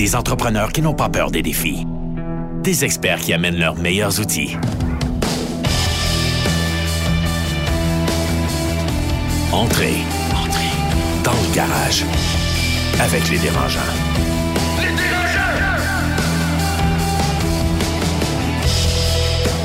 Des entrepreneurs qui n'ont pas peur des défis. Des experts qui amènent leurs meilleurs outils. Entrez. Entrez. Dans le garage. Avec les dérangeants. Les dérangeants!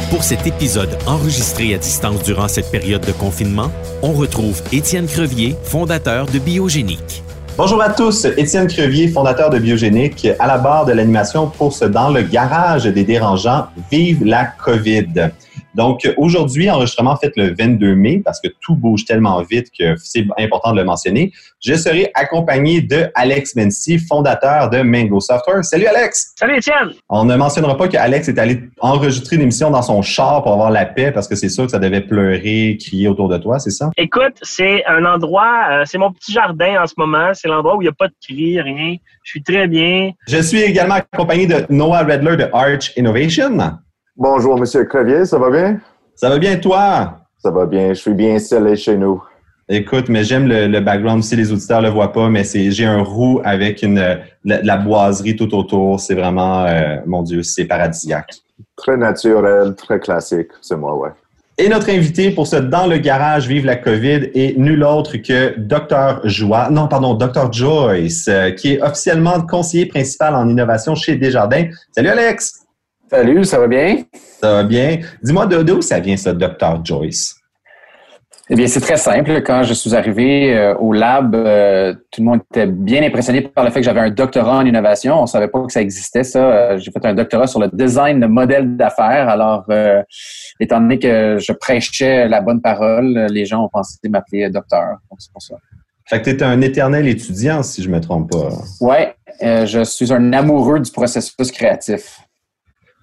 Pour cet épisode enregistré à distance durant cette période de confinement, on retrouve Étienne Crevier, fondateur de Biogénique. Bonjour à tous, Étienne Crevier, fondateur de Biogénique, à la barre de l'animation pour ce Dans le garage des dérangeants, vive la COVID. Donc, aujourd'hui, enregistrement fait le 22 mai parce que tout bouge tellement vite que c'est important de le mentionner. Je serai accompagné de Alex Mency, fondateur de Mango Software. Salut Alex! Salut Étienne! On ne mentionnera pas qu'Alex est allé enregistrer une émission dans son char pour avoir la paix parce que c'est sûr que ça devait pleurer, crier autour de toi, c'est ça? Écoute, c'est un endroit, euh, c'est mon petit jardin en ce moment. C'est l'endroit où il n'y a pas de cris, rien. Je suis très bien. Je suis également accompagné de Noah Redler de Arch Innovation. Bonjour, Monsieur Crevier, ça va bien? Ça va bien, toi? Ça va bien, je suis bien installé chez nous. Écoute, mais j'aime le, background. Si les auditeurs le voient pas, mais c'est j'ai un roux avec une la, boiserie tout autour. C'est vraiment, euh, mon Dieu, c'est paradisiaque. Très naturel, très classique, c'est moi, ouais. Et notre invité pour ce Dans le garage Vive la COVID est nul autre que Dr. Joie, non, pardon, Dr. Joyce, euh, qui est officiellement conseiller principal en innovation chez Desjardins. Salut Alex! Salut, ça va bien? Ça va bien. Dis-moi, d'où ça vient, ça, Dr. Joyce? Eh bien, c'est très simple. Quand je suis arrivé euh, au lab, euh, tout le monde était bien impressionné par le fait que j'avais un doctorat en innovation. On ne savait pas que ça existait, ça. Euh, j'ai fait un doctorat sur le design de modèles d'affaires. Alors, étant donné que je prêchais la bonne parole, les gens ont pensé m'appeler docteur. c'est pour ça. Fait que tu un éternel étudiant, si je ne me trompe pas. Oui, je suis un amoureux du processus créatif.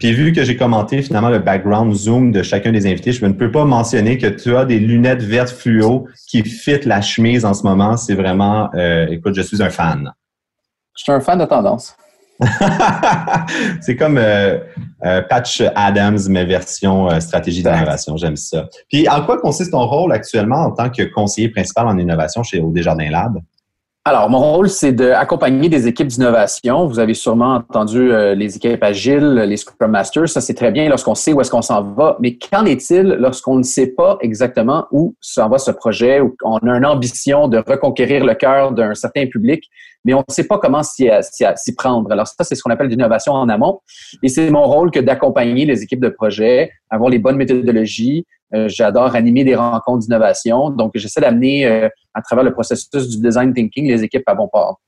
Puis vu que j'ai commenté finalement le background Zoom de chacun des invités, je ne peux pas mentionner que tu as des lunettes vertes fluo qui fit la chemise en ce moment. C'est vraiment, euh, écoute, je suis un fan. Je suis un fan de tendance. c'est comme euh, euh, Patch Adams, mais version stratégie d'innovation. J'aime ça. Puis en quoi consiste ton rôle actuellement en tant que conseiller principal en innovation chez Desjardins Lab? Alors, mon rôle, c'est d'accompagner des équipes d'innovation. Vous avez sûrement entendu euh, les équipes agiles, les Scrum Masters. Ça, c'est très bien lorsqu'on sait où est-ce qu'on s'en va. Mais qu'en est-il lorsqu'on ne sait pas exactement où s'en va ce projet, ou qu'on a une ambition de reconquérir le cœur d'un certain public, mais on ne sait pas comment s'y prendre? Alors, ça, c'est ce qu'on appelle l'innovation en amont. Et c'est mon rôle que d'accompagner les équipes de projet, avoir les bonnes méthodologies, j'adore animer des rencontres d'innovation. Donc, j'essaie d'amener euh, à travers le processus du design thinking les équipes à bon port.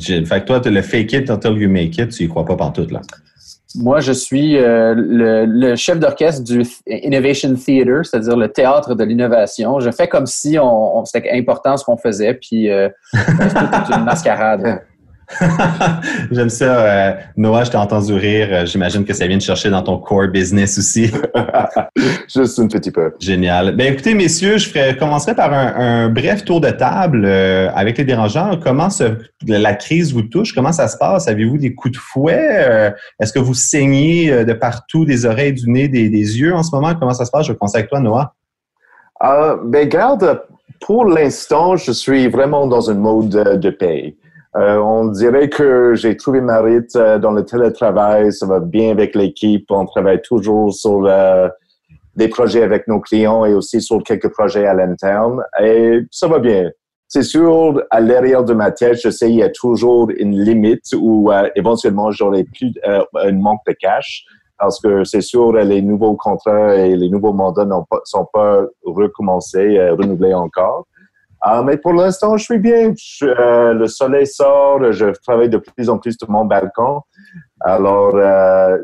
Fait que toi, le fake it until you make it, tu y crois pas partout, là? Moi, je suis euh, le, chef d'orchestre du Innovation Theater, c'est-à-dire le théâtre de l'innovation. Je fais comme si on, c'était important ce qu'on faisait, puis c'est une mascarade. J'aime ça. Euh, Noah, je t'ai entendu rire. Euh, j'imagine que ça vient de chercher dans ton core business aussi. Juste un petit peu. Génial. Ben écoutez, messieurs, je ferai, commencerai par un, bref tour de table euh, avec les dérangeants. Comment la crise vous touche? Comment ça se passe? Avez-vous des coups de fouet? Est-ce que vous saignez de partout, des oreilles, du nez, des, yeux en ce moment? Comment ça se passe? Je commencer avec toi, Noah. ben, garde, pour l'instant, je suis vraiment dans un mode de paix. Euh, on dirait que j'ai trouvé ma rythme euh, dans le télétravail. Ça va bien avec l'équipe. On travaille toujours sur euh, des projets avec nos clients et aussi sur quelques projets à l'interne. Et ça va bien. C'est sûr, à l'arrière de ma tête, je sais il y a toujours une limite où éventuellement j'aurai plus un manque de cash parce que c'est sûr les nouveaux contrats et les nouveaux mandats ne sont pas recommencés, renouvelés encore. Ah, mais pour l'instant, je suis bien. Euh, le soleil sort, je travaille de plus en plus sur mon balcon. Alors, euh,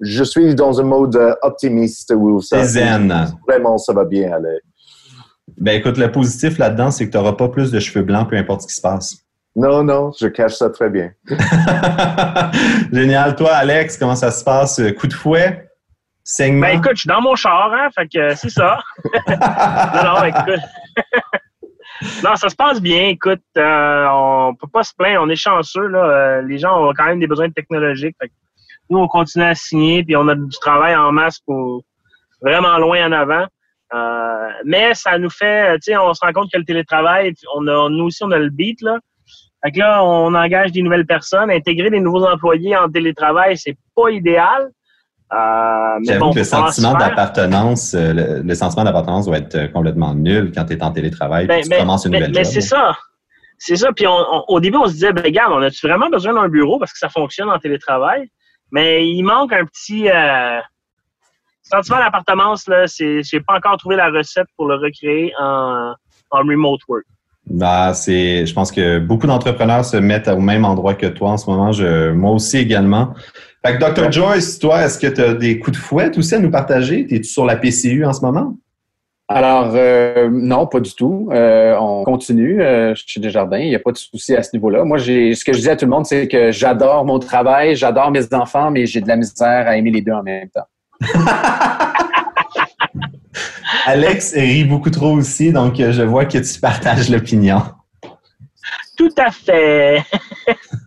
je suis dans un mode optimiste où ça, zen. vraiment ça va bien aller. Ben écoute, le positif là-dedans, c'est que tu n'auras pas plus de cheveux blancs, peu importe ce qui se passe. Non, non, je cache ça très bien. Génial. Toi, Alex, comment ça se passe? Coup de fouet? Saignement? Ben écoute, je suis dans mon char, hein, fait que c'est ça. non, non, écoute. non, ça se passe bien. Écoute, euh, on peut pas se plaindre. On est chanceux. Là. Euh, les gens ont quand même des besoins technologiques. nous, on continue à signer, puis on a du travail en masse pour vraiment loin en avant. Euh, mais ça nous fait, tu sais, on se rend compte que le télétravail, on a, nous aussi, on a le beat, là. Fait que là, on engage des nouvelles personnes. Intégrer des nouveaux employés en télétravail, c'est pas idéal. Euh, mais bon, que le sentiment d'appartenance, euh, le, sentiment d'appartenance doit être complètement nul quand tu es en télétravail ben, tu commences une nouvelle mais, Mais c'est ça. C'est ça. Puis au début, on se disait, ben, regarde, on a-tu vraiment besoin d'un bureau parce que ça fonctionne en télétravail? Mais il manque un petit euh, sentiment d'appartenance. Là, c'est, j'ai pas encore trouvé la recette pour le recréer en, en remote work. Bah, c'est, je pense que beaucoup d'entrepreneurs se mettent au même endroit que toi en ce moment. Je, moi aussi également. Fait que Dr. Joyce, toi, est-ce que tu as des coups de fouette aussi à nous partager? Es-tu sur la PCU en ce moment? Alors, euh, non, pas du tout. Euh, on continue euh, chez Desjardins. Il n'y a pas de souci à ce niveau-là. Moi, j'ai, ce que je dis à tout le monde, c'est que j'adore mon travail, j'adore mes enfants, mais j'ai de la misère à aimer les deux en même temps. Alex rit beaucoup trop aussi, donc je vois que tu partages l'opinion. Tout à fait.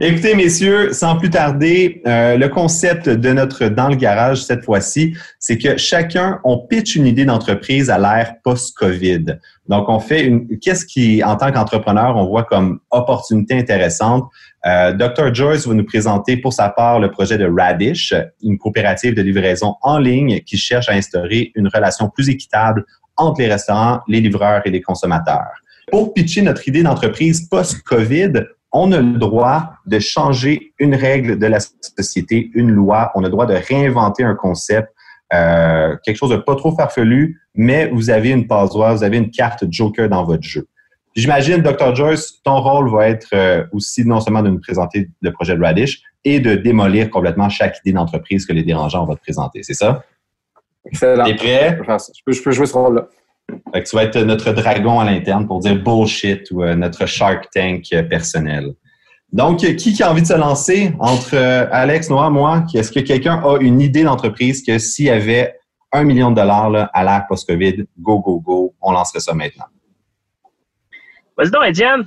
Écoutez, messieurs, sans plus tarder, euh, le concept de notre Dans le garage cette fois-ci, c'est que chacun, on pitch une idée d'entreprise à l'ère post-COVID. Donc, on fait une, qu'est-ce qui, en tant qu'entrepreneur, on voit comme opportunité intéressante? Euh, Dr. Joyce va nous présenter pour sa part le projet de Radish, une coopérative de livraison en ligne qui cherche à instaurer une relation plus équitable entre les restaurants, les livreurs et les consommateurs. Pour pitcher notre idée d'entreprise post-COVID, on a le droit de changer une règle de la société, une loi. On a le droit de réinventer un concept, euh, quelque chose de pas trop farfelu, mais vous avez une passoire, vous avez une carte Joker dans votre jeu. J'imagine, Dr. Joyce, ton rôle va être euh, aussi non seulement de nous présenter le projet de Radish et de démolir complètement chaque idée d'entreprise que les dérangeants vont te présenter. C'est ça? Excellent. T'es prêt? Je peux, je peux jouer ce rôle-là. Fait que tu vas être notre dragon à l'interne pour dire bullshit ou euh, notre Shark Tank euh, personnel. Donc, qui, a envie de se lancer entre euh, Alex, Noah, moi? Est-ce que quelqu'un a une idée d'entreprise que s'il y avait un million de dollars là, à l'ère post-COVID, go, go, go, on lancerait ça maintenant? Vas-y donc, Étienne!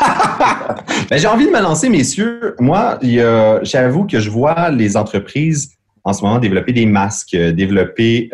ben, j'ai envie de me lancer, messieurs. Moi, j'avoue que je vois les entreprises en ce moment développer des masques, développer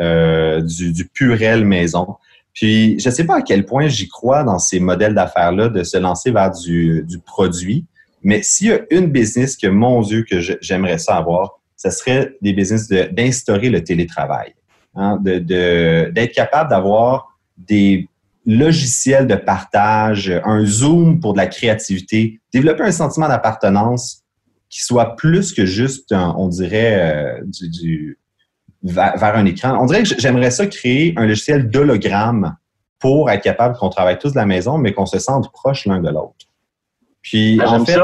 du, du purel maison. Puis, je ne sais pas à quel point j'y crois dans ces modèles d'affaires-là de se lancer vers du, produit, mais s'il y a une business que, mon Dieu, que j'aimerais ça avoir, ce serait des business d'instaurer le télétravail, hein, d'être capable d'avoir des logiciels de partage, un Zoom pour de la créativité, développer un sentiment d'appartenance qui soit plus que juste, on dirait, euh, du vers, un écran. On dirait que j'aimerais ça créer un logiciel d'hologramme pour être capable qu'on travaille tous de la maison, mais qu'on se sente proche l'un de l'autre. Puis, ah, en fait,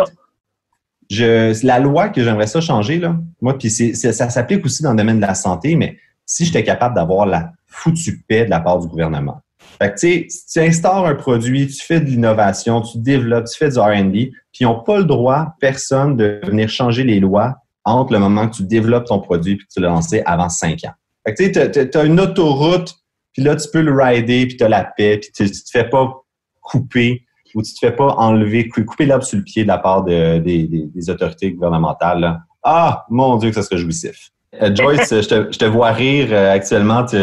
je, la loi que j'aimerais ça changer, là, moi, puis ça s'applique aussi dans le domaine de la santé, mais si j'étais capable d'avoir la foutue paix de la part du gouvernement. Fait que, tu sais, tu instaures un produit, tu fais de l'innovation, tu développes, tu fais du R&D, puis ils n'ont pas le droit, personne, de venir changer les lois entre le moment que tu développes ton produit et que tu l'as lancé avant cinq ans. tu as, une autoroute, puis là, tu peux le rider, puis tu as la paix, puis tu ne te fais pas couper ou tu te fais pas enlever, couper l'herbe sur le pied de la part des autorités gouvernementales. Ah, mon Dieu, que ça serait jouissif. Euh, Joyce, je, te, vois rire euh, actuellement. Tu,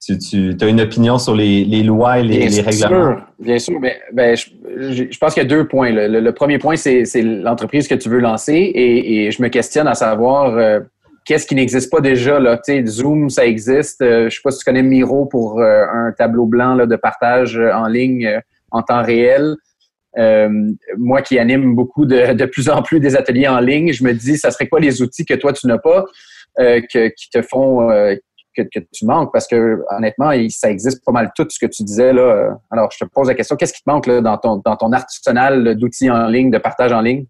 tu, as une opinion sur les, lois et les, bien règlements? Sûr, bien sûr. Mais, ben, je, pense qu'il y a deux points. Le, premier point, c'est l'entreprise que tu veux lancer et, je me questionne à savoir euh, qu'est-ce qui n'existe pas déjà. Là? Zoom, ça existe. Euh, je ne sais pas si tu connais Miro pour euh, un tableau blanc là, de partage en ligne en temps réel. moi qui anime beaucoup de, de, plus en plus des ateliers en ligne, je me dis, ça serait quoi les outils que toi, tu n'as pas, qui te font que, tu manques? Parce que honnêtement, ça existe pas mal tout ce que tu disais. Là. Alors, je te pose la question, qu'est-ce qui te manque dans, ton, dans ton arsenal d'outils en ligne, de partage en ligne?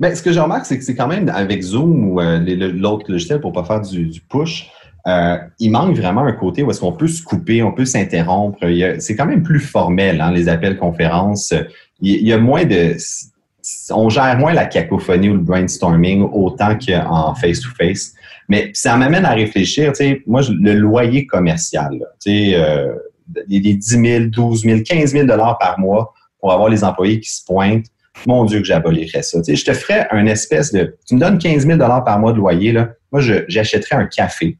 Bien, ce que je remarque, c'est que c'est quand même avec Zoom ou euh, l'autre logiciel pour ne pas faire du, push, euh, il manque vraiment un côté où est-ce qu'on peut se couper, on peut s'interrompre. C'est quand même plus formel, hein, les appels conférences. Il, y a moins de... On gère moins la cacophonie ou le brainstorming autant qu'en face-to-face. Mais ça m'amène à réfléchir, tu sais, moi, le loyer commercial, tu sais, euh, les 10 000, 12 000, 15 000 dollars par mois pour avoir les employés qui se pointent, mon Dieu que j'abolirais ça. Tu sais, je te ferais un espèce de... Tu me donnes 15 000 dollars par mois de loyer, là, moi, j'achèterais un café.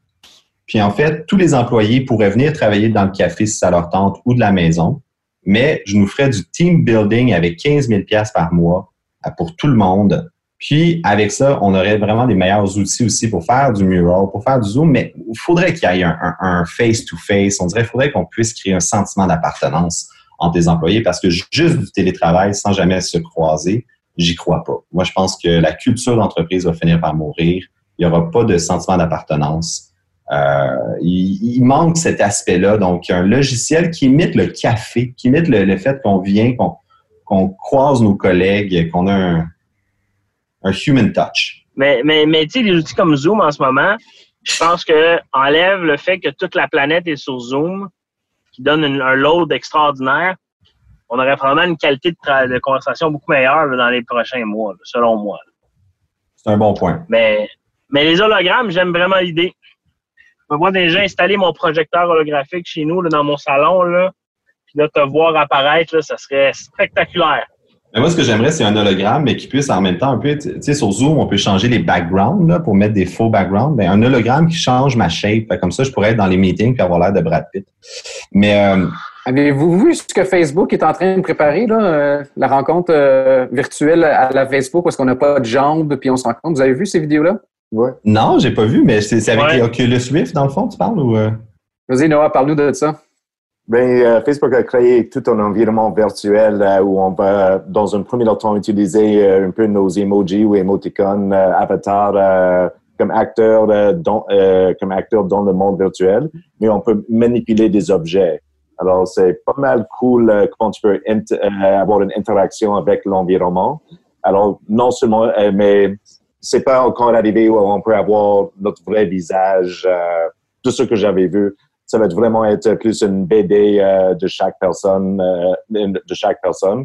Puis en fait, tous les employés pourraient venir travailler dans le café si ça leur tente ou de la maison. mais je nous ferais du team building avec 15 000 par mois pour tout le monde. Puis, avec ça, on aurait vraiment des meilleurs outils aussi pour faire du mural, pour faire du zoom, mais il faudrait qu'il y ait un face-to-face. On dirait qu'il faudrait qu'on puisse créer un sentiment d'appartenance entre les employés parce que juste du télétravail sans jamais se croiser, j'y crois pas. Moi, je pense que la culture d'entreprise va finir par mourir. Il n'y aura pas de sentiment d'appartenance. Euh, il, manque cet aspect-là. Donc, un logiciel qui imite le café, qui imite le, fait qu'on vient, qu'on croise nos collègues, qu'on a un, un, human touch. Mais, mais, mais tu sais, des outils comme Zoom en ce moment, je pense que enlève le fait que toute la planète est sur Zoom, qui donne un load extraordinaire. On aurait probablement une qualité de, conversation beaucoup meilleure dans les prochains mois, selon moi. C'est un bon point. Mais, mais les hologrammes, j'aime vraiment l'idée. Je vais déjà installer mon projecteur holographique chez nous, dans mon salon, là, puis là, te voir apparaître, ça serait spectaculaire. Mais moi, ce que j'aimerais, c'est un hologramme, mais qui puisse en même temps un peu, tu sais, sur Zoom, on peut changer les backgrounds là, pour mettre des faux backgrounds. Mais un hologramme qui change ma shape. Comme ça, je pourrais être dans les meetings et avoir l'air de Brad Pitt. Mais euh, Avez-vous vu ce que Facebook est en train de préparer, là, euh, la rencontre euh, virtuelle à la Facebook parce qu'on n'a pas de jambes puis on se rencontre? Vous avez vu ces vidéos-là? Ouais. Non, j'ai pas vu, mais c'est avec les Oculus Rift, dans le fond, tu parles? ou Vas-y, Noah, parle-nous de ça. Ben, euh, Facebook a créé tout un environnement virtuel euh, où on va, dans un premier temps, utiliser euh, un peu nos emojis ou émoticônes avatars comme acteurs dans, comme acteurs dans le monde virtuel, mais on peut manipuler des objets. Alors, c'est pas mal cool quand tu peux avoir une interaction avec l'environnement. Alors, non seulement, mais c'est pas encore arrivé où on peut avoir notre vrai visage, tout ce que j'avais vu ça va vraiment être plus une BD euh, de chaque personne, euh, de chaque personne.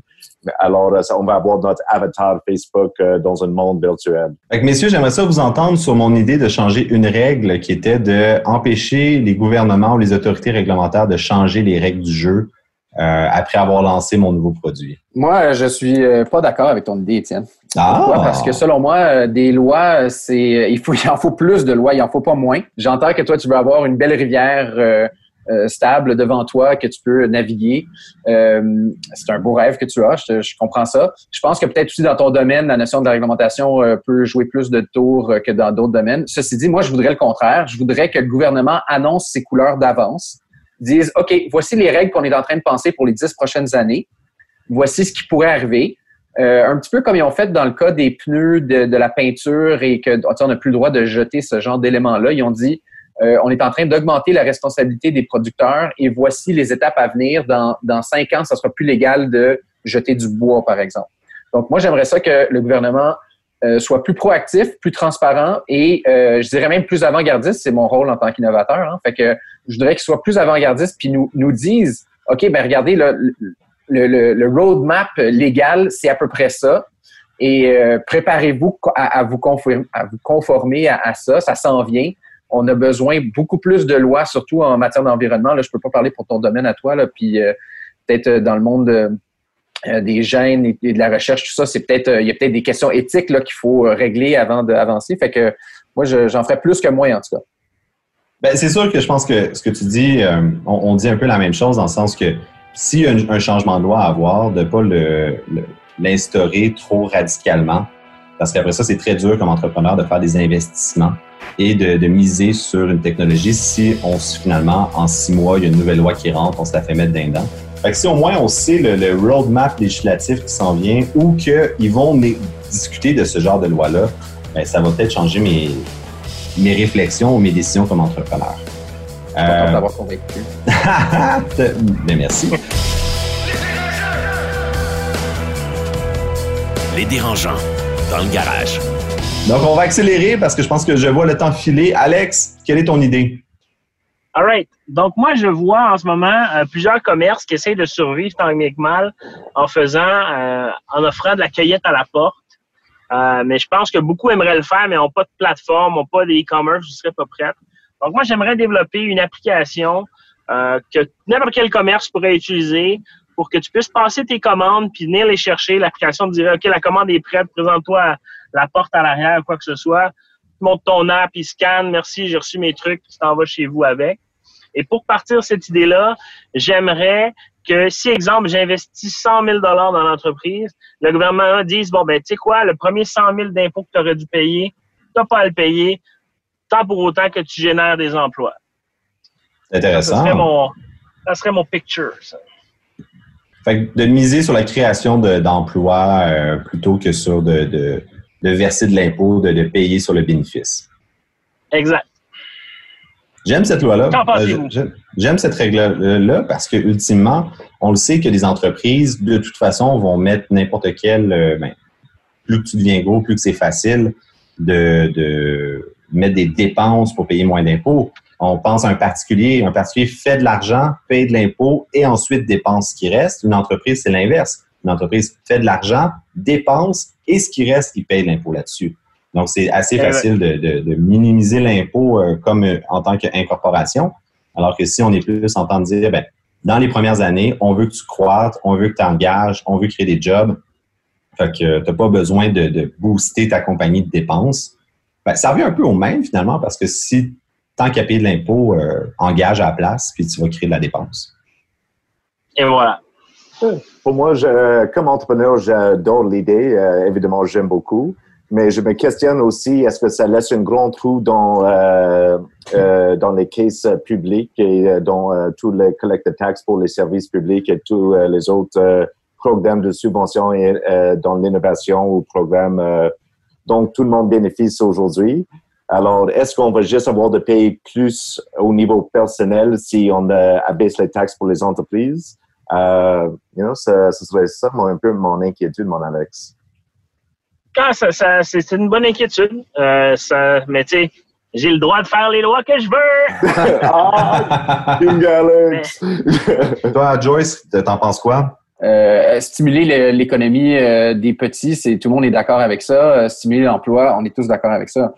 Alors, euh, on va avoir notre avatar Facebook dans un monde virtuel. Fait messieurs, j'aimerais ça vous entendre sur mon idée de changer une règle qui était de empêcher les gouvernements ou les autorités réglementaires de changer les règles du jeu après avoir lancé mon nouveau produit. Moi, je suis pas d'accord avec ton idée, Étienne. Ah. Parce que selon moi, des lois, c'est il faut il en faut plus de lois, il en faut pas moins. J'entends que toi, tu veux avoir une belle rivière euh, euh, stable devant toi que tu peux naviguer. Euh, c'est un beau rêve que tu as, je, comprends ça. Je pense que peut-être aussi dans ton domaine, la notion de la réglementation peut jouer plus de tours que dans d'autres domaines. Ceci dit, moi, je voudrais le contraire. Je voudrais que le gouvernement annonce ses couleurs d'avance, dise, OK, voici les règles qu'on est en train de penser pour les dix prochaines années. Voici ce qui pourrait arriver euh, un petit peu comme ils ont fait dans le cas des pneus de, la peinture et que on n'a plus le droit de jeter ce genre d'éléments-là. Ils ont dit euh, on est en train d'augmenter la responsabilité des producteurs et voici les étapes à venir. Dans, cinq ans, ça sera plus légal de jeter du bois, par exemple. Donc, moi, j'aimerais ça que le gouvernement euh, soit plus proactif, plus transparent et je dirais même plus avant-gardiste. C'est mon rôle en tant qu'innovateur. Hein. Fait que je voudrais qu'il soit plus avant-gardiste puis nous, nous dise OK, ben regardez, là, le, roadmap légal, c'est à peu près ça. Et euh, préparez-vous à, vous conformer, à, ça. Ça s'en vient. On a besoin beaucoup plus de lois, surtout en matière d'environnement. Là, je peux pas parler pour ton domaine à toi, là, puis euh, peut-être euh, dans le monde des gènes et, de la recherche, tout ça, c'est peut-être il y a peut-être des questions éthiques là qu'il faut régler avant d'avancer. Fait que moi, j'en ferais plus que moi en tout cas. Ben, c'est sûr que je pense que ce que tu dis, on, dit un peu la même chose dans le sens que s'il y a un, changement de loi à avoir, de ne pas l'instaurer trop radicalement, parce qu'après ça, c'est très dur comme entrepreneur de faire des investissements et de, miser sur une technologie si on finalement, en six mois, il y a une nouvelle loi qui rentre, on se la fait mettre d'un dent. Fait que si au moins on sait le, roadmap législatif qui s'en vient ou qu'ils vont discuter de ce genre de loi-là, ben, ça va peut-être changer mes, mes réflexions ou mes décisions comme entrepreneur. Euh... d'avoir convaincu. Mais merci. Les dérangeants dans le garage. Donc, on va accélérer parce que je pense que je vois le temps filer. Alex, quelle est ton idée? All right. Donc, moi, je vois en ce moment euh, plusieurs commerces qui essayent de survivre tant bien que mal en faisant, euh, en offrant de la cueillette à la porte. Euh, mais je pense que beaucoup aimeraient le faire, mais n'ont pas de plateforme, n'ont pas d'e-commerce, je ne serais pas prête. Donc, moi, j'aimerais développer une application euh, que n'importe quel commerce pourrait utiliser pour que tu puisses passer tes commandes puis venir les chercher. L'application te dirait, OK, la commande est prête, présente-toi à la porte à l'arrière, quoi que ce soit. Tu montes ton app, il scanne, merci, j'ai reçu mes trucs, tu t'en vas chez vous avec. Et pour partir cette idée-là, j'aimerais que si, exemple, j'investis 100 000 dans l'entreprise, le gouvernement dit, bon, ben, tu sais quoi, le premier 100 000 d'impôts que tu aurais dû payer, tu n'as pas à le payer, tant pour autant que tu génères des emplois. Intéressant. Ça serait mon, ça serait mon picture, ça. Fait que de miser sur la création d'emplois euh, plutôt que sur de, de, de verser de l'impôt, de, payer sur le bénéfice. Exact. J'aime cette loi-là. Euh, J'aime cette règle-là parce que ultimement, on le sait que les entreprises, de toute façon, vont mettre n'importe quel. euh, ben, plus que tu deviens gros, plus que c'est facile de mettre des dépenses pour payer moins d'impôts. On pense à un particulier. Un particulier fait de l'argent, paye de l'impôt et ensuite dépense ce qui reste. Une entreprise, c'est l'inverse. Une entreprise fait de l'argent, dépense et ce qui reste, il paye de l'impôt là-dessus. Donc, c'est assez Eh ouais. facile de, de- de minimiser l'impôt euh, comme euh, en tant qu'incorporation. Alors que si on est plus en train de dire, ben, dans les premières années, on veut que tu croites, on veut que tu engages, on veut créer des jobs. Fait que tu n'as pas besoin de, de booster ta compagnie de dépenses. Ben, ça revient un peu au même finalement parce que si tant qu'à payer de l'impôt, euh, engage à la place, puis tu vas créer de la dépense. Et voilà. Pour moi, je- comme entrepreneur, j'adore l'idée. Euh, évidemment, j'aime beaucoup. Mais je me questionne aussi, est-ce que ça laisse un grand trou dans, euh, euh, dans les caisses publiques et euh, dans euh, tous les collectes de taxes pour les services publics et tous euh, les autres euh, programmes de subvention et, euh, dans l'innovation ou programmes euh, dont tout le monde bénéficie aujourd'hui? Alors, est-ce qu'on va juste avoir de payer plus au niveau personnel si on euh, abaisse les taxes pour les entreprises? Euh, you know, ça, ce serait ça mon- un peu mon inquiétude, mon Alex. Quand ça, ça- c'est c'est une bonne inquiétude. Euh, ça, mais tu sais, j'ai le droit de faire les lois que je veux. ah, King Alex! Toi, Joyce, t'en penses quoi? Euh, stimuler le- l'économie euh, des petits, c'est tout le monde est d'accord avec ça. Euh, stimuler l'emploi, on est tous d'accord avec ça.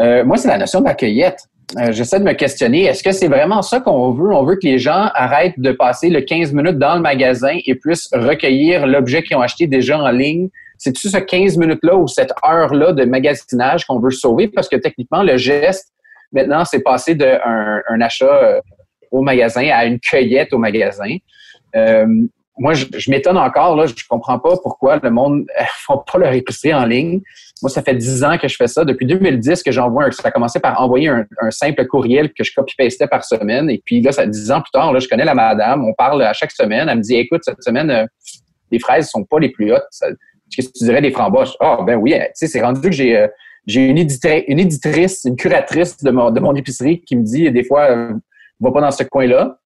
Euh, moi, c'est la notion de la cueillette. Euh, J'essaie de me questionner, est-ce que c'est vraiment ça qu'on veut? On veut que les gens arrêtent de passer le 15 minutes dans le magasin et puissent recueillir l'objet qu'ils ont acheté déjà en ligne. C'est-tu ce 15 minutes-là ou cette heure-là de magasinage qu'on veut sauver? Parce que techniquement, le geste, maintenant, c'est passé d'un un achat au magasin à une cueillette au magasin. Euh, moi, je, je m'étonne encore, là, je comprends pas pourquoi le monde ne font pas leur épicerie en ligne. Moi, ça fait 10 ans que je fais ça. Depuis 2010 que j'envoie un, ça a commencé par envoyer un, un simple courriel que je copy-pastais par semaine. Et puis là, ça 10 ans plus tard, là, je connais la madame, on parle à chaque semaine. Elle me dit, écoute, cette semaine, euh, les fraises sont pas les plus hautes. Qu'est-ce que tu dirais des framboches? Ah, ben oui, tu sais, c'est rendu que j'ai euh, j'ai une, une éditrice, une curatrice de mon, de mon épicerie qui me dit des fois, euh, va pas dans ce coin-là.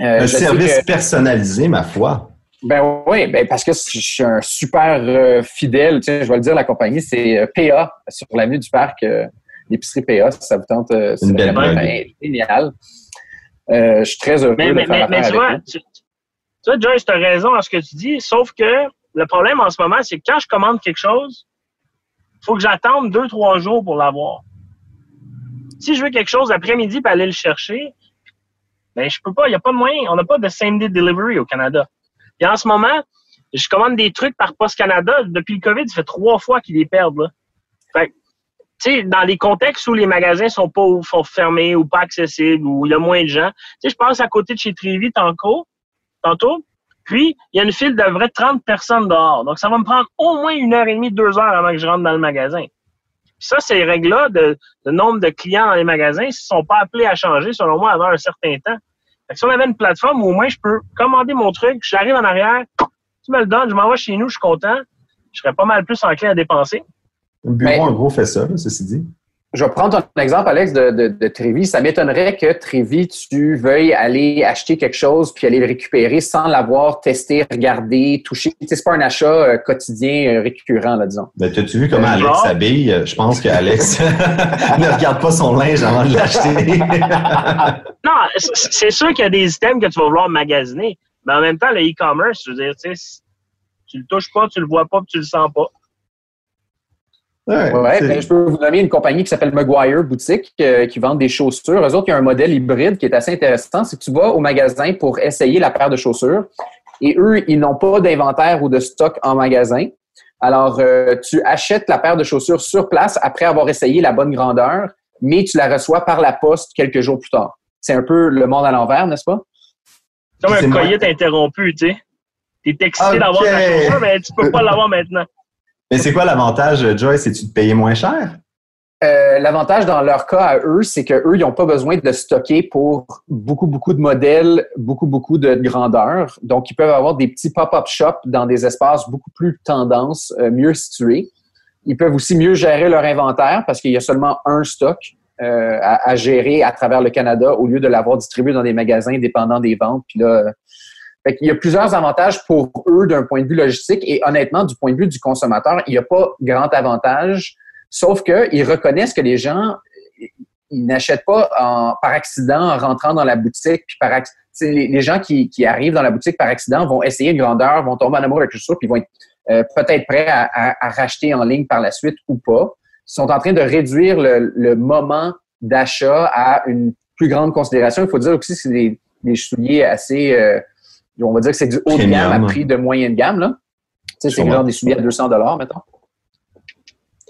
Euh, Un service que- personnalisé, ma foi. ben oui, ben parce que je suis un super euh, fidèle, tu sais, je vais le dire, la compagnie, c'est euh, PA sur l'avenue du parc, euh, l'épicerie PA, si ça vous tente, euh, c'est Une belle vraiment ben, génial. Euh, je suis très heureux Mais, de mais, faire mais, tu avec vois, tu, tu vois, Joyce, tu as raison dans ce que tu dis, sauf que le problème en ce moment, c'est que quand je commande quelque chose, il faut que j'attende deux, trois jours pour l'avoir. Si je veux quelque chose l'après-midi pour aller le chercher, ben je peux pas, il n'y a pas de moyen. On n'a pas de same-day delivery au Canada. Et en ce moment, je commande des trucs par Post Canada. Depuis le COVID, ça fait trois fois qu'ils les perdent. Là. Fait tu sais, dans les contextes où les magasins sont pas sont fermés ou pas accessibles, où il y a moins de gens, tu sais, je passe à côté de chez Trévi tantôt, tantôt, puis il y a une file de vrai 30 personnes dehors. Donc, ça va me prendre au moins une heure et demie, deux heures avant que je rentre dans le magasin. Puis ça, ces règles-là de, nombre de clients dans les magasins, ne sont pas appelés à changer, selon moi, avant un certain temps. Fait que si on avait une plateforme où au moins je peux commander mon truc, j'arrive en arrière, tu me le donnes, je m'en vais chez nous, je suis content, je serais pas mal plus enclin à dépenser. Le bureau, Mais- en gros, fait ça, là, ceci dit. Je vais prendre ton exemple, Alex, de, de, de Trévi. Ça m'étonnerait que Trévi, tu veuilles aller acheter quelque chose puis aller le récupérer sans l'avoir testé, regardé, touché. Tu sais, c'est pas un achat euh, quotidien euh, récurrent, là, disons. Ben, t'as-tu vu comment Euh, Alex genre? s'habille? Je pense que Alex ne regarde pas son linge avant de l'acheter. Non, c'est sûr qu'il y a des items que tu vas vouloir magasiner, mais en même temps, le e-commerce, je veux dire, tu sais, tu le touches pas, tu le vois pas, puis tu le sens pas. Ouais, Ouais, c'est- ben, je peux vous nommer une compagnie qui s'appelle Maguire Boutique euh, qui vend des chaussures. Eux autres, il y a un modèle hybride qui est assez intéressant. C'est que tu vas au magasin pour essayer la paire de chaussures et eux, ils n'ont pas d'inventaire ou de stock en magasin. Alors, euh, tu achètes la paire de chaussures sur place après avoir essayé la bonne grandeur, mais tu la reçois par la poste quelques jours plus tard. C'est un peu le monde à l'envers, n'est-ce pas? Comme un coyote interrompu, tu sais. T'es excité Ok. d'avoir ta chaussure, mais tu peux pas l'avoir maintenant. Mais c'est quoi l'avantage, Joyce? C'est-tu de payer moins cher? Euh, L'avantage dans leur cas à eux, c'est qu'eux, ils n'ont pas besoin de stocker pour beaucoup, beaucoup de modèles, beaucoup, beaucoup de grandeur. Donc, ils peuvent avoir des petits pop-up shops dans des espaces beaucoup plus tendance, euh, mieux situés. Ils peuvent aussi mieux gérer leur inventaire parce qu'il y a seulement un stock euh, à, à gérer à travers le Canada au lieu de l'avoir distribué dans des magasins dépendant des ventes. Puis là, euh, qu'il y a plusieurs avantages pour eux d'un point de vue logistique et honnêtement, du point de vue du consommateur, il n'y a pas grand avantage Sauf qu'ils reconnaissent que les gens, ils n'achètent pas par accident en rentrant dans la boutique. Par les, gens qui, arrivent dans la boutique par accident vont essayer une grandeur, vont tomber en amour avec le chaussure, puis vont être euh, peut-être prêts à, racheter en ligne par la suite ou pas. Ils sont en train de réduire le, le moment d'achat à une plus grande considération. Il faut dire aussi que c'est des, des souliers assez, euh, on va dire que c'est du haut de gamme à prix de moyenne gamme. Là. Tu sais, c'est genre des souliers à 200 mettons.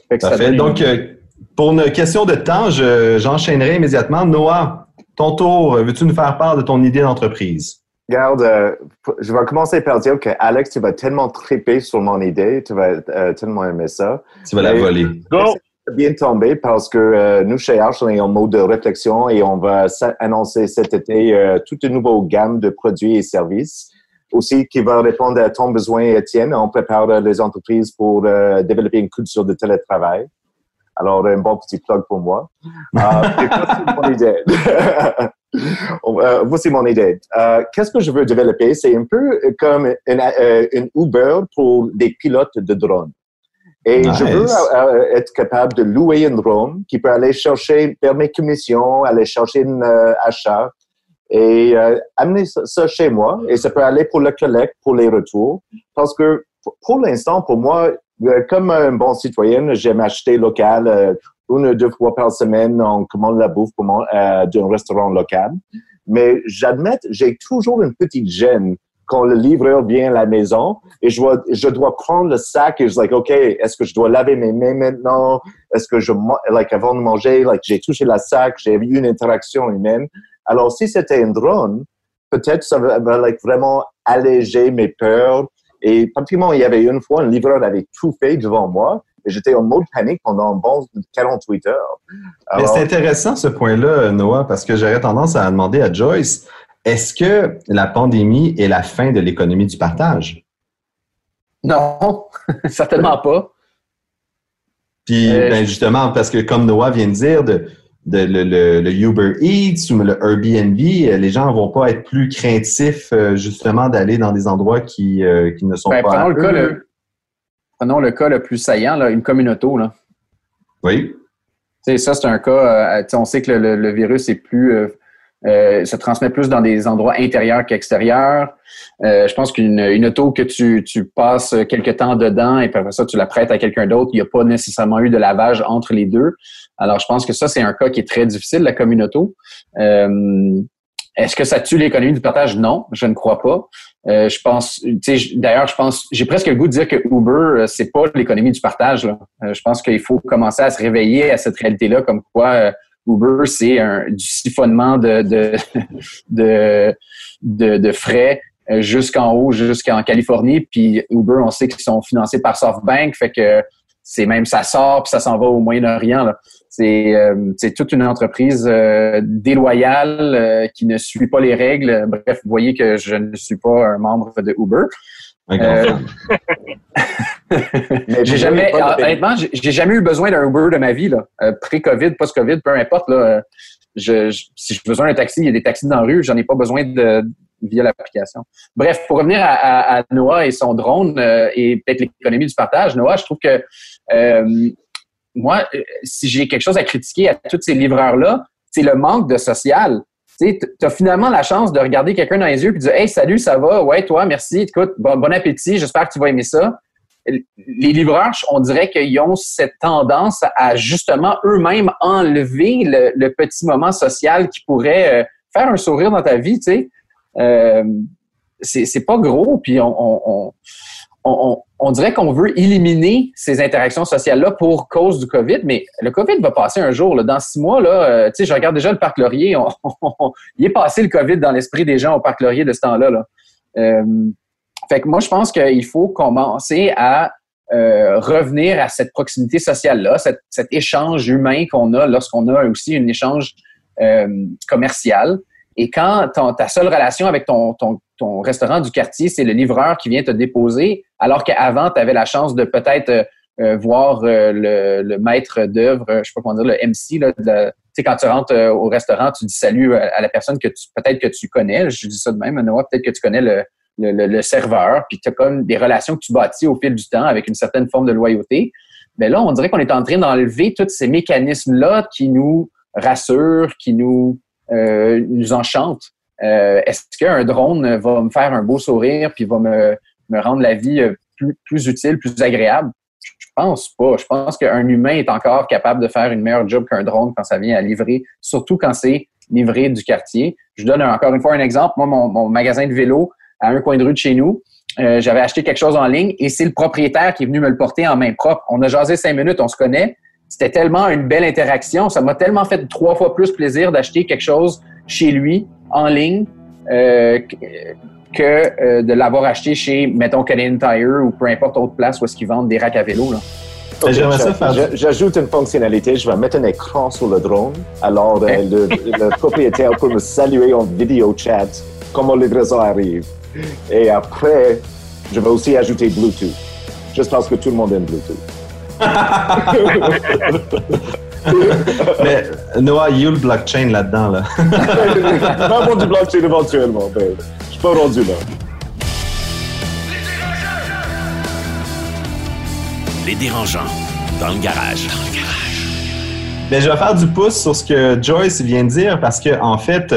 Fait que Parfait. Donc, euh, pour une question de temps, je- j'enchaînerai immédiatement. Noah, ton tour, veux-tu nous faire part de ton idée d'entreprise? Regarde, euh, je vais commencer par dire que Alex, tu vas tellement triper sur mon idée, tu vas euh, tellement aimer ça. Tu vas la voler. Go! Bien tomber parce que euh, nous, chez Arch, on est en mode de réflexion et on va annoncer cet été euh, toute une nouvelle gamme de produits et services. Aussi, qui va répondre à ton besoin, Étienne. On prépare euh, les entreprises pour euh, développer une culture de télétravail. Alors, un bon petit plug pour moi. Mon idée. Euh, voici mon idée. Euh, Qu'est-ce que je veux développer? C'est un peu comme une, euh, une Uber pour des pilotes de drones. Et je veux euh, être capable de louer un drone qui peut aller chercher, faire mes commissions, aller chercher un euh, achat et euh, amener ça, chez moi. Et ça peut aller pour le collecte, pour les retours. Parce que pour- l'instant, pour moi, comme un bon citoyen, j'aime acheter local. une ou deux fois par semaine, on commande la bouffe d'un restaurant local. Mais j'admets, j'ai toujours une petite gêne quand le livreur vient à la maison et je dois, je dois prendre le sac et je suis like, OK, est-ce que je dois laver mes mains maintenant? Est-ce que je, like, avant de manger, like, j'ai touché la sac, j'ai eu une interaction humaine. Alors, si c'était un drone, peut-être ça va, like, vraiment alléger mes peurs. Et pratiquement, il y avait une fois, un livreur avait tout fait devant moi et j'étais en mode panique pendant un bon 48 heures. Mais Alors, c'est intéressant ce point-là, Noah, parce que j'aurais tendance à demander à Joyce, est-ce que la pandémie est la fin de l'économie du partage? Non, certainement pas. Puis, Euh, ben, justement, parce que comme Noah vient de dire, de, de- le, le- le Uber Eats ou le Airbnb, euh, les gens vont pas être plus craintifs, euh, justement, d'aller dans des endroits qui, euh, qui ne sont Ben, pas. prenons, à le cas, le, prenons le cas le plus saillant, là, une communauté. Là. Oui. Tu sais, ça, c'est un cas, on sait que le virus est plus, euh, se transmet plus dans des endroits intérieurs qu'extérieurs. Euh, je pense qu'une une auto que tu, tu passes quelques temps dedans et après ça, tu la prêtes à quelqu'un d'autre, il n'y a pas nécessairement eu de lavage entre les deux. Alors, je pense que ça, c'est un cas qui est très difficile, la communauté. Euh, est-ce que ça tue l'économie du partage? Non, je ne crois pas. Euh, je pense, d'ailleurs, je pense, j'ai presque le goût de dire que Uber, euh, c'est pas l'économie du partage. Là. Euh, je pense qu'il faut commencer à se réveiller à cette réalité-là, comme quoi Uber, c'est du siphonnement de, de, de, de, de frais euh, jusqu'en haut, jusqu'en Californie. Puis Uber, on sait qu'ils sont financés par SoftBank, fait que c'est même ça sort puis ça s'en va au Moyen-Orient. C'est euh, c'est toute une entreprise euh, déloyale euh, qui ne suit pas les règles. Bref, vous voyez que je ne suis pas un membre de Uber. Un grand fan. J'ai jamais, honnêtement, j'ai jamais eu besoin d'un Uber de ma vie, là. Euh, Pré-COVID, post-COVID, peu importe, là. euh, Je, je- si j'ai besoin d'un taxi, il y a des taxis dans la rue, j'en ai pas besoin de, via l'application. Bref, pour revenir à, à- à Noah et son drone euh, et peut-être l'économie du partage, Noah, je trouve que euh, moi, si j'ai quelque chose à critiquer à tous ces livreurs-là, c'est le manque de social. Tu as finalement la chance de regarder quelqu'un dans les yeux et de dire Hey, salut, ça va? Ouais, toi, merci. Écoute, bon, bon appétit, j'espère que tu vas aimer ça les livreurs, on dirait qu'ils ont cette tendance à justement eux-mêmes enlever le, petit moment social qui pourrait euh, faire un sourire dans ta vie. Euh, c'est pas gros, puis on, on, dirait qu'on veut éliminer ces interactions sociales-là pour cause du COVID, mais le COVID va passer un jour. Dans six mois, là, euh, je regarde déjà le Parc Laurier. il est passé le COVID dans l'esprit des gens au Parc Laurier de ce temps-là. Là. Euh, fait que moi, je pense qu'il faut commencer à euh, revenir à cette proximité sociale-là, cet, échange humain qu'on a lorsqu'on a aussi un échange commercial. Et quand ta seule relation avec ton, ton, ton restaurant du quartier, c'est le livreur qui vient te déposer, alors qu'avant, tu avais la chance de peut-être euh, euh, voir euh, le, maître d'œuvre, je sais pas comment dire, le MC, là, sais, quand tu rentres au restaurant, tu dis salut à la personne que tu peut-être que tu connais, je dis ça de même, Noah, peut-être que tu connais le, le, serveur, puis tu as comme des relations que tu bâtis au fil du temps avec une certaine forme de loyauté. Mais là, on dirait qu'on est en train d'enlever tous ces mécanismes-là qui nous rassurent, qui nous, nous enchantent. Euh, est-ce qu'un drone va me faire un beau sourire puis va me, me rendre la vie euh, plus, plus utile, plus agréable? Je pense pas. Je pense qu'un humain est encore capable de faire une meilleure job qu'un drone quand ça vient à livrer, surtout quand c'est livré du quartier. Je donne encore une fois un exemple. Moi, mon, magasin de vélo à un coin de rue de chez nous, euh, j'avais acheté quelque chose en ligne et c'est le propriétaire qui est venu me le porter en main propre. On a jasé cinq minutes, on se connaît. C'était tellement une belle interaction. Ça m'a tellement fait trois fois plus plaisir d'acheter quelque chose chez lui en ligne euh, que euh, de l'avoir acheté chez, mettons, Canadian Tire ou peu importe autre place où est-ce qu'ils vendent des racks à vélo. J'ajoute une fonctionnalité. Je vais mettre un écran sur le drone. Alors, euh, le, propriétaire peut me saluer en vidéo chat quand mon livraison arrive. Et après, je vais aussi ajouter Bluetooth. Juste parce que tout le monde aime Bluetooth. Mais Noah, il y a le blockchain là-dedans. Là. Pas bon du blockchain éventuellement. Ben, je suis pas rendu là. Les dérangeants dans le garage. Dans le garage. Ben, je vais faire du pouce sur ce que Joyce vient de dire parce que en fait,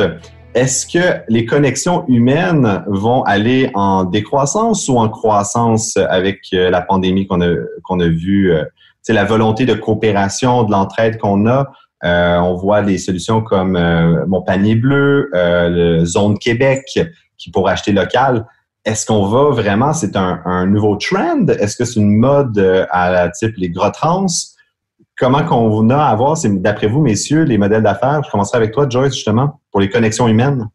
est-ce que les connexions humaines vont aller en décroissance ou en croissance avec euh, la pandémie qu'on a, qu'on a vue euh, c'est la volonté de coopération, de l'entraide qu'on a? Euh, on voit des solutions comme euh, Mon panier bleu, euh, Zone Québec qui pourrait acheter local. Est-ce qu'on va vraiment, c'est un, nouveau trend? Est-ce que c'est une mode à la type les gros trans? Comment qu'on a à voir, d'après vous, messieurs, les modèles d'affaires? Je commencerai avec toi, Joyce, justement, pour les connexions humaines.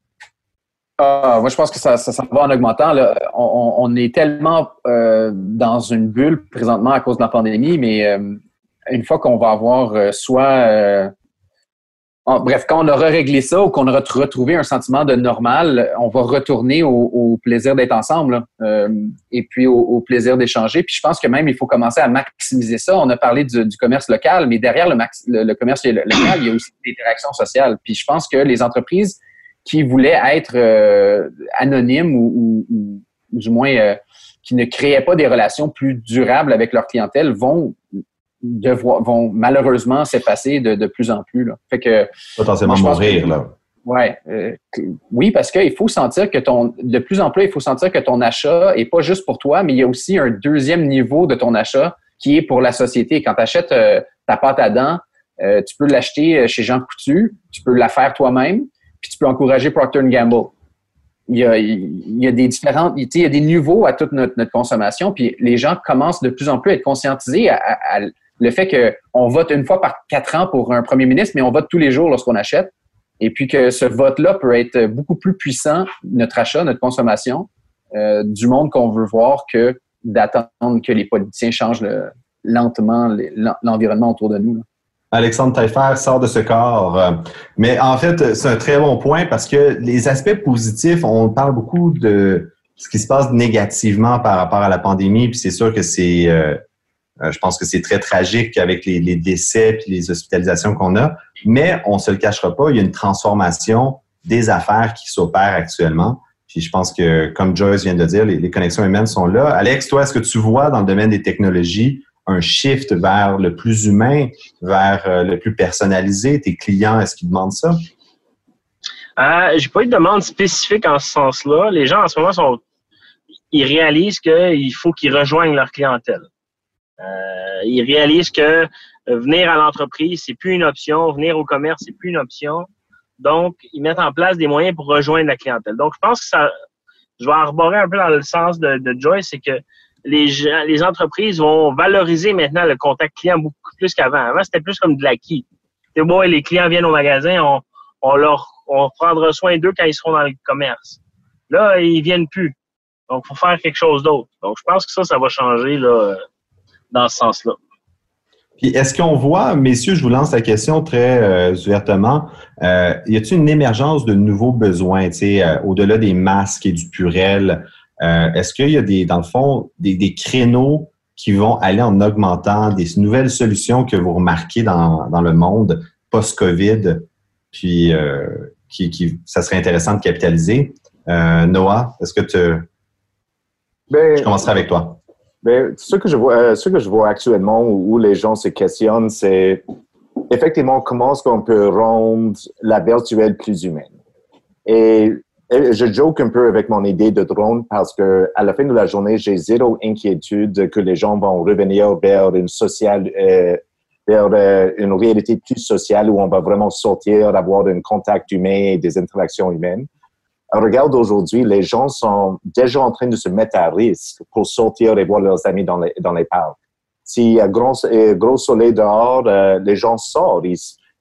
Ah, moi, je pense que ça, ça, va en augmentant. On, est tellement euh, dans une bulle présentement à cause de la pandémie, mais euh, une fois qu'on va avoir euh, soit... bref, quand on aura réglé ça ou qu'on aura retrouvé un sentiment de normal, on va retourner au, plaisir d'être ensemble et puis au, plaisir d'échanger. Puis je pense que même, il faut commencer à maximiser ça. On a parlé du, commerce local, mais derrière le, commerce local, il y a aussi des interactions sociales. Puis je pense que les entreprises qui voulaient être euh, anonymes ou, du moins euh, qui ne créaient pas des relations plus durables avec leur clientèle vont devoir, vont malheureusement s'effacer de, de, plus en plus. Là. Fait que, Potentiellement mourir, là. Ouais, euh, oui, parce qu'il faut sentir que ton, de plus en plus, il faut sentir que ton achat est pas juste pour toi, mais il y a aussi un deuxième niveau de ton achat qui est pour la société. Quand tu achètes ta pâte à dents, tu peux l'acheter chez Jean Coutu, tu peux la faire toi-même, puis tu peux encourager Procter Gamble. Il y, a, il y a des différentes, il y a des niveaux à toute notre, notre, consommation, puis les gens commencent de plus en plus à être conscientisés à, le fait qu'on vote une fois par quatre ans pour un premier ministre, mais on vote tous les jours lorsqu'on achète. Et puis que ce vote-là peut être beaucoup plus puissant, notre achat, notre consommation, euh, du monde qu'on veut voir que d'attendre que les politiciens changent lentement l'environnement autour de nous. Alexandre Taillefer sort de ce corps. Mais en fait, c'est un très bon point parce que les aspects positifs, on parle beaucoup de ce qui se passe négativement par rapport à la pandémie. Puis c'est sûr que c'est, euh, euh, je pense que c'est très tragique avec les, décès puis les hospitalisations qu'on a. Mais on se le cachera pas, il y a une transformation des affaires qui s'opèrent actuellement. Puis je pense que, comme Joyce vient de dire, les, connexions humaines sont là. Alex, toi, est-ce que tu vois dans le domaine des technologies un shift vers le plus humain, vers euh, le plus personnalisé? Tes clients, est-ce qu'ils demandent ça? Euh, J'ai pas eu de demande spécifique en ce sens-là. Les gens en ce moment ils réalisent qu'il faut qu'ils rejoignent leur clientèle. Euh, ils réalisent que venir à l'entreprise, c'est plus une option. Venir au commerce, c'est plus une option. Donc, ils mettent en place des moyens pour rejoindre la clientèle. Donc, je pense que ça, je vais arborer un peu dans le sens de, de Joyce, c'est que les, les entreprises vont valoriser maintenant le contact client beaucoup plus qu'avant. Avant, c'était plus comme de l'acquis. C'est bon, les clients viennent au magasin, on, on leur on prendra soin d'eux quand ils seront dans le commerce. Là, ils viennent plus. Donc, faut faire quelque chose d'autre. Donc, je pense que ça, ça va changer là, dans ce sens-là. Puis est-ce qu'on voit, messieurs, je vous lance la question très euh, ouvertement, euh, y a-t-il une émergence de nouveaux besoins, tu sais, euh, au-delà des masques et du purel? Euh, est-ce qu'il y a des, dans le fond, des, des, créneaux qui vont aller en augmentant, des nouvelles solutions que vous remarquez dans, dans le monde post-COVID, puis qui, qui, ça serait intéressant de capitaliser? Noah, est-ce que tu... Ben, je commencerai avec toi. Mais ce que je vois, euh, ce que je vois actuellement où, les gens se questionnent, c'est effectivement comment est-ce qu'on peut rendre la virtuelle plus humaine. Et, je joke un peu avec mon idée de drone parce que à la fin de la journée, j'ai zéro inquiétude que les gens vont revenir vers une euh, euh, une réalité plus sociale où on va vraiment sortir, avoir un contact humain et des interactions humaines regarde aujourd'hui, les gens sont déjà en train de se mettre à risque pour sortir et voir leurs amis dans les, dans les parcs. S'il y a gros, euh, gros soleil dehors, euh, les gens sortent, ils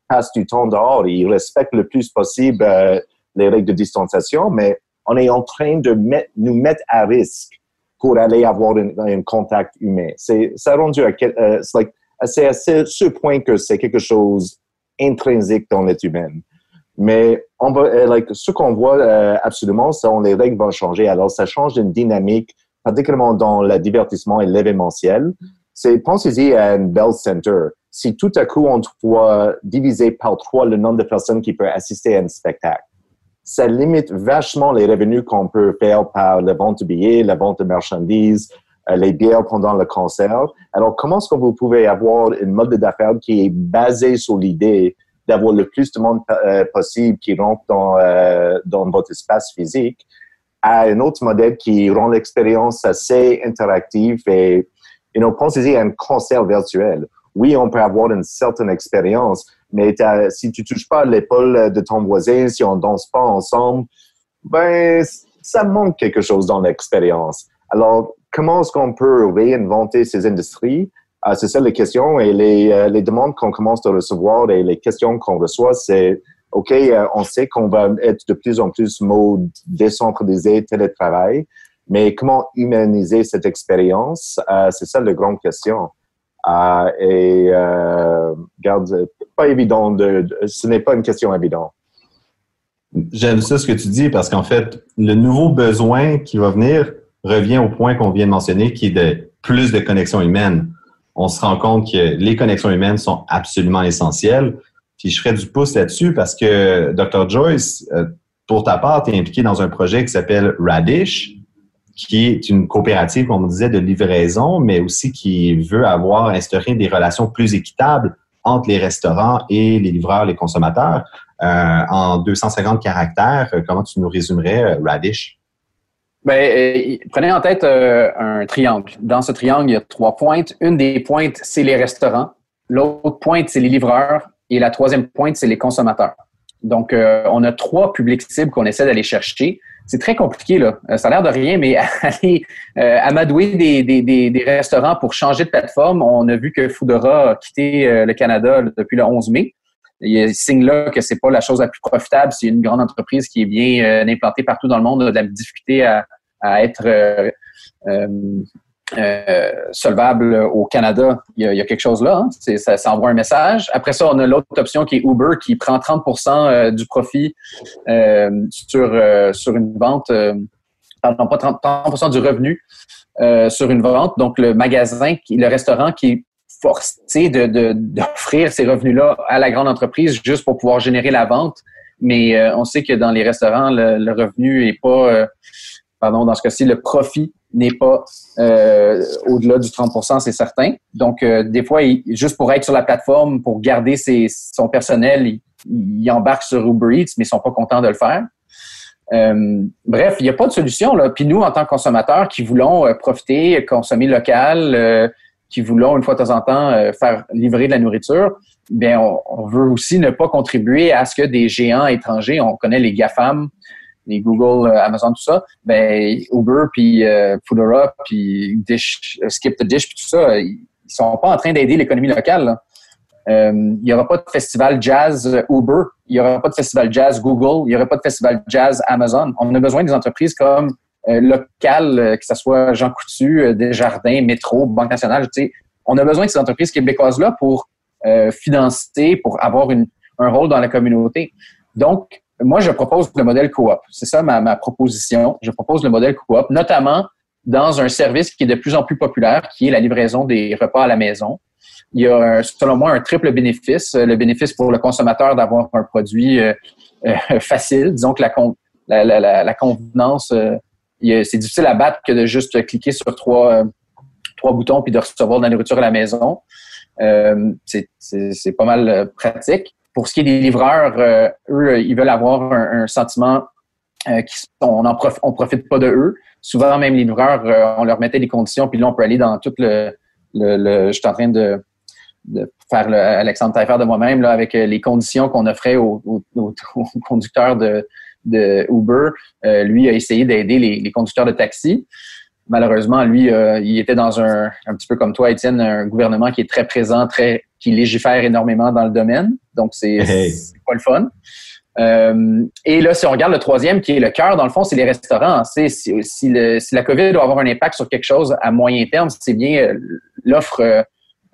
passent du temps dehors, ils respectent le plus possible euh, les règles de distanciation, mais on est en train de nous mettre à risque pour aller avoir un, contact humain. C'est ça rendu à, à ce point que c'est quelque chose intrinsèque dans l'être humain. Mais on va, euh, ce qu'on voit euh, absolument, c'est que les règles vont changer. Alors, ça change d'une dynamique, particulièrement dans le divertissement et l'événementiel. C'est, pensez-y à un Bell Center. Si tout à coup, on doit diviser par trois le nombre de personnes qui peuvent assister à un spectacle, ça limite vachement les revenus qu'on peut faire par la vente de billets, la vente de marchandises, euh, les bières pendant le concert. Alors, comment est-ce que vous pouvez avoir une mode d'affaires qui est basée sur l'idée d'avoir le plus de monde euh, possible qui rentre dans, euh, dans votre espace physique à un autre modèle qui rend l'expérience assez interactive et, you know, pensez-y à un concert virtuel. Oui, on peut avoir une certaine expérience, mais si tu touches pas l'épaule de ton voisin, si on danse pas ensemble, ben, ça manque quelque chose dans l'expérience. Alors, comment est-ce qu'on peut réinventer ces industries? C'est ça les questions et les, euh, demandes qu'on commence à recevoir et les questions qu'on reçoit, c'est OK, euh, on sait qu'on va être de plus en plus mode décentralisé, télétravail, mais comment humaniser cette expérience? Euh, c'est ça la grande question. et garde, pas évident de, ce n'est pas une question évidente. J'aime ça ce que tu dis parce qu'en fait, le nouveau besoin qui va venir revient au point qu'on vient de mentionner, qui est de plus de connexions humaines on se rend compte que les connexions humaines sont absolument essentielles. Puis je ferai du pouce là-dessus parce que Dr. Joyce, euh, pour ta part, tu es impliqué dans un projet qui s'appelle Radish, qui est une coopérative, comme on disait, de livraison, mais aussi qui veut avoir instauré des relations plus équitables entre les restaurants et les livreurs, les consommateurs. Euh, en 250 caractères, comment tu nous résumerais euh, Radish? Ben, euh, prenez en tête euh, un triangle. Dans ce triangle, il y a trois pointes. Une des pointes, c'est les restaurants. L'autre pointe, c'est les livreurs. Et la troisième pointe, c'est les consommateurs. Donc, euh, on a trois publics cibles qu'on essaie d'aller chercher. C'est très compliqué, là. Ça a l'air de rien, mais aller amadouer des, restaurants pour changer de plateforme, on a vu que Foodora a quitté le Canada depuis le 11 mai. Il y a signe là que c'est pas la chose la plus profitable. C'est une grande entreprise qui est bien implantée partout dans le monde, a de la difficulté à, à être euh, euh, euh, solvable au Canada, il y, a, quelque chose là. Hein. Ça, envoie un message. Après ça, on a l'autre option qui est Uber qui prend 30% du profit sur, sur une vente, pardon, pas 30%, du revenu sur une vente. Donc, le magasin, le restaurant qui est forcé d'offrir de, ces revenus-là à la grande entreprise juste pour pouvoir générer la vente. Mais on sait que dans les restaurants, le revenu n'est pas dans ce cas-ci, le profit n'est pas euh, au-delà du 30% c'est certain. Donc, euh, des fois, juste pour être sur la plateforme, pour garder son personnel, il, embarque sur Uber Eats, mais ils sont pas contents de le faire. Euh, bref, il n'y a pas de solution. Là. Puis nous, en tant que consommateurs qui voulons profiter, consommer local, qui voulons une fois de temps en temps faire livrer de la nourriture, bien, on, veut aussi ne pas contribuer à ce que des géants étrangers, on connaît les GAFAM, les Google, Amazon, tout ça, ben Uber, puis Foodora, puis Dish, Skip the Dish, puis tout ça, ils sont pas en train d'aider l'économie locale. il n'y aura pas de festival jazz Uber, il n'y aura pas de festival jazz Google, il n'y aura pas de festival jazz Amazon. On a besoin des entreprises comme locales, que ce soit Jean Coutu, Desjardins, Métro, Banque nationale. Tu sais, on a besoin de ces entreprises québécoises-là pour financer, pour avoir une, un rôle dans la communauté. Donc, moi, je propose le modèle coop. C'est ça ma, ma, proposition. Je propose le modèle coop, notamment dans un service qui est de plus en plus populaire, qui est la livraison des repas à la maison. Il y a, selon moi, un triple bénéfice. Le bénéfice pour le consommateur d'avoir un produit euh, euh, facile. Disons que la, la, la, la convenance, euh, c'est difficile à battre que de juste cliquer sur trois, trois boutons puis de recevoir de la nourriture à la maison. c'est pas mal pratique. Pour ce qui est des livreurs, euh, eux, ils veulent avoir un, sentiment euh, qui on ne profite pas de eux. Souvent, même les livreurs, euh, on leur mettait des conditions, puis là, on peut aller dans tout le. je suis en train de, faire le Alexandre Taillefer de moi-même là, avec les conditions qu'on offrait aux, conducteurs de, Uber. lui a essayé d'aider les, conducteurs de taxi. Malheureusement, lui, il était dans un, un petit peu comme toi, Étienne, un gouvernement qui est très présent, très qui légifère énormément dans le domaine. Donc, c'est pas le fun. Euh, et là, si on regarde le troisième, qui est le cœur, dans le fond, c'est les restaurants. Si, si, si, la COVID doit avoir un impact sur quelque chose à moyen terme, c'est bien euh, l'offre euh,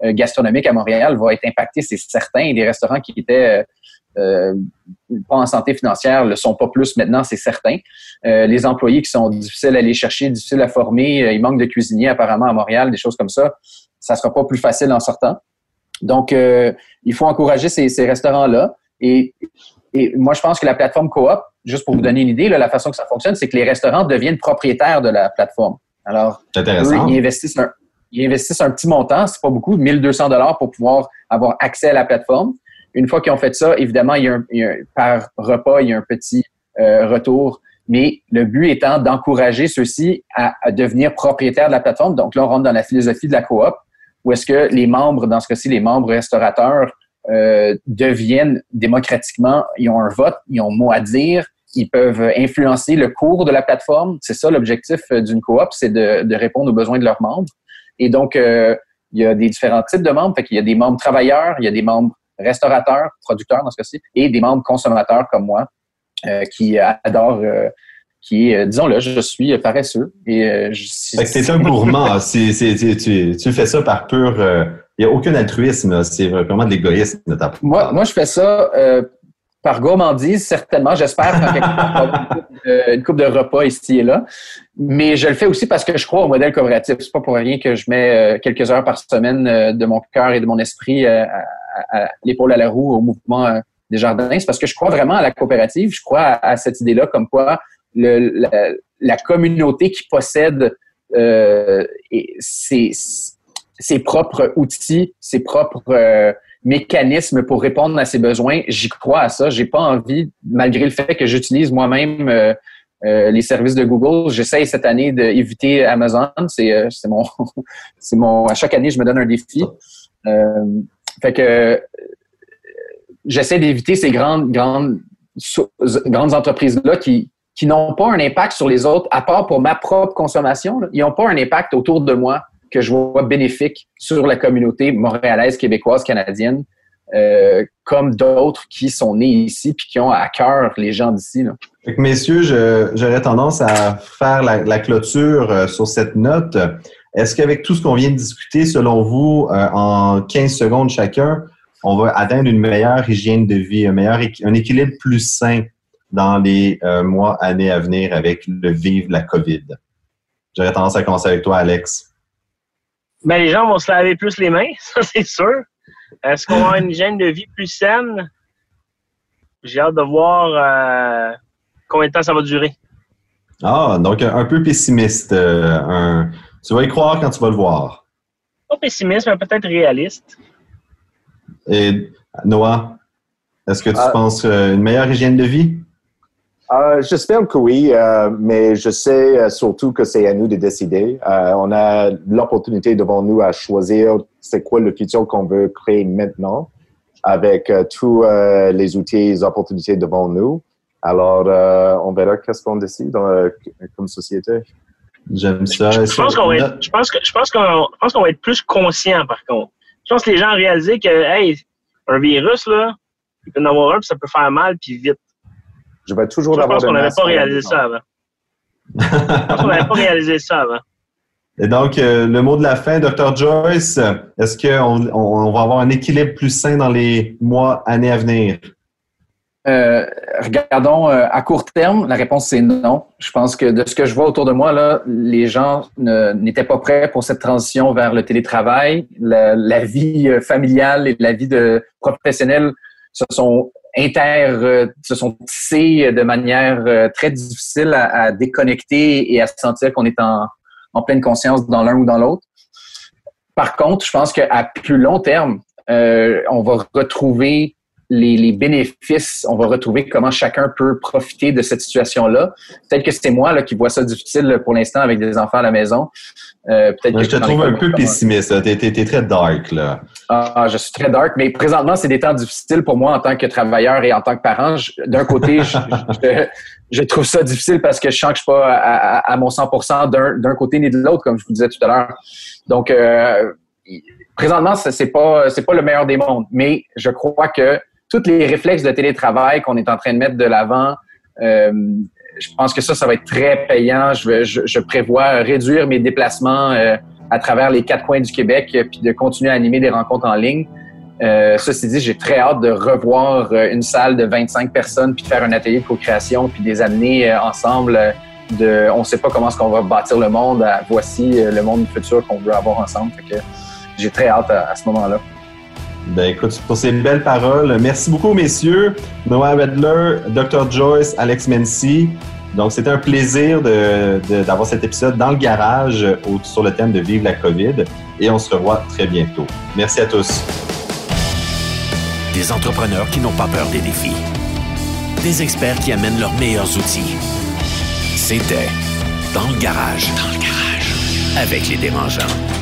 gastronomique à Montréal va être impactée, c'est certain. Les restaurants qui étaient pas en santé financière le sont pas plus maintenant, c'est certain. les employés qui sont difficiles à aller chercher, difficiles à former, il manque de cuisiniers apparemment à Montréal, des choses comme ça, ça sera pas plus facile en sortant. Donc, euh, il faut encourager ces, ces restaurants-là. Et, et, moi, je pense que la plateforme Coop, juste pour vous donner une idée, là, la façon que ça fonctionne, c'est que les restaurants deviennent propriétaires de la plateforme. Alors, eux, ils investissent un, ils investissent un petit montant, c'est pas beaucoup, 1200 dollars pour pouvoir avoir accès à la plateforme. Une fois qu'ils ont fait ça, évidemment, il y a, un, il y a par repas, il y a un petit euh, retour. Mais le but étant d'encourager ceux-ci à, à, devenir propriétaires de la plateforme. Donc là, on rentre dans la philosophie de la coop ou est-ce que les membres, dans ce cas-ci, les membres restaurateurs, euh, deviennent démocratiquement, ils ont un vote, ils ont mot à dire, ils peuvent influencer le cours de la plateforme. C'est ça l'objectif euh, d'une coop, c'est de, de, répondre aux besoins de leurs membres. Et donc, euh, il y a des différents types de membres. Fait qu'il y a des membres travailleurs, il y a des membres restaurateurs, producteurs dans ce cas-ci, et des membres consommateurs comme moi euh, qui adorent qui est, euh, disons-le, je suis paresseux. Et, euh, je, c'est un gourmand. c'est, tu, tu, fais ça par pur... Il euh, n'y a aucun altruisme. C'est vraiment de l'égoïsme de ta part. Moi, moi, je fais ça euh, par gourmandise, certainement. J'espère une, une coupe de repas ici et là. Mais je le fais aussi parce que je crois au modèle coopératif. C'est pas pour rien que je mets quelques heures par semaine de mon cœur et de mon esprit à, à, l'épaule à la roue au mouvement des jardins. C'est parce que je crois vraiment à la coopérative. Je crois à cette idée-là comme quoi le, la, communauté qui possède euh, ses, ses, propres outils, ses propres euh, mécanismes pour répondre à ses besoins, j'y crois à ça. J'ai pas envie, malgré le fait que j'utilise moi-même euh, les services de Google, j'essaye cette année d'éviter Amazon. C'est mon, c'est mon. À chaque année, je me donne un défi. fait que j'essaie d'éviter ces grandes, grandes, grandes entreprises là qui qui n'ont pas un impact sur les autres, à part pour ma propre consommation. Ils n'ont pas un impact autour de moi que je vois bénéfique sur la communauté montréalaise, québécoise, canadienne, euh, comme d'autres qui sont nés ici puis qui ont à cœur les gens d'ici. Messieurs, j'aurais tendance à faire la, clôture euh, sur cette note. Est-ce qu'avec tout ce qu'on vient de discuter, selon vous, euh, en 15 secondes chacun, on va atteindre une meilleure hygiène de vie, un meilleur un équilibre plus sain dans les euh, mois, années à venir avec le vivre la COVID? J'aurais tendance à commencer avec toi, Alex. Ben, les gens vont se laver plus les mains, ça c'est sûr. Est-ce qu'on va avoir une hygiène de vie plus saine? J'ai hâte de voir euh, combien de temps ça va durer. Ah, donc un, peu pessimiste. Euh, tu vas y croire quand tu vas le voir. Pas pessimiste, mais peut-être réaliste. Et Noah, est-ce que tu penses une meilleure hygiène de vie? Euh, J'espère que oui, euh, mais je sais euh, surtout que c'est à nous de décider. Euh, on a l'opportunité devant nous à choisir c'est quoi le futur qu'on veut créer maintenant avec tous les outils et les opportunités devant nous. Alors, euh, on verra qu'est-ce qu'on décide euh, comme société. J'aime ça. Je pense qu'on va être, je pense que, je pense qu'on, je pense qu'on va être plus conscient, par contre. Je pense que les gens ont réalisé que, hey, un virus, là, il peut en avoir un, puis ça peut faire mal, puis vite. Je vais toujours Je avoir pense qu'on n'avait pas réalisé maison. ça avant. Je pense qu'on n'avait pas réalisé ça avant. Et donc, euh, le mot de la fin, Dr. Joyce, est-ce qu'on on, on va avoir un équilibre plus sain dans les mois, années à venir? Euh, regardons euh, à court terme, la réponse c'est non. Je pense que de ce que je vois autour de moi, là, les gens n'étaient pas prêts pour cette transition vers le télétravail. La, la vie familiale et la vie de professionnelle se sont inter, euh, se sont tissées de manière euh, très difficile à, à déconnecter et à sentir qu'on est en, en pleine conscience dans l'un ou dans l'autre. Par contre, je pense qu'à plus long terme, euh, on va retrouver les, les bénéfices, on va retrouver comment chacun peut profiter de cette situation-là. Peut-être que c'est moi là, qui vois ça difficile pour l'instant avec des enfants à la maison. Euh, peut-être que je te trouve un peu pessimiste. T'es, t'es- t'es très dark, là. Ah, je suis très dark, mais présentement, c'est des temps difficiles pour moi en tant que travailleur et en tant que parent. D'un côté, je, trouve ça difficile parce que je sens que je suis pas à, mon 100 d'un d'un côté ni de l'autre, comme je vous disais tout à l'heure. Donc, euh, présentement, c'est pas c'est pas le meilleur des mondes, mais je crois que tous les réflexes de télétravail qu'on est en train de mettre de l'avant, euh, je pense que ça, ça va être très payant. Je, je, je prévois réduire mes déplacements euh, à travers les quatre coins du Québec, euh, puis de continuer à animer des rencontres en ligne. Euh, ceci dit, j'ai très hâte de revoir euh, une salle de 25 personnes, puis de faire un atelier de co-création, puis de les amener ensemble. on ne sait pas comment est-ce qu'on va bâtir le monde. voici le monde futur qu'on veut avoir ensemble. J'ai très hâte à, à ce moment-là. Ben écoute, pour ces belles paroles, merci beaucoup, messieurs. Noah Redler, Dr. Joyce, Alex Mency. Donc, c'était un plaisir d'avoir cet épisode dans le garage euh, sur le thème de Vive la COVID. Et on se revoit très bientôt. Merci à tous. Des entrepreneurs qui n'ont pas peur des défis. Des experts qui amènent leurs meilleurs outils. C'était Dans le garage. Dans le garage. Avec les dérangeants.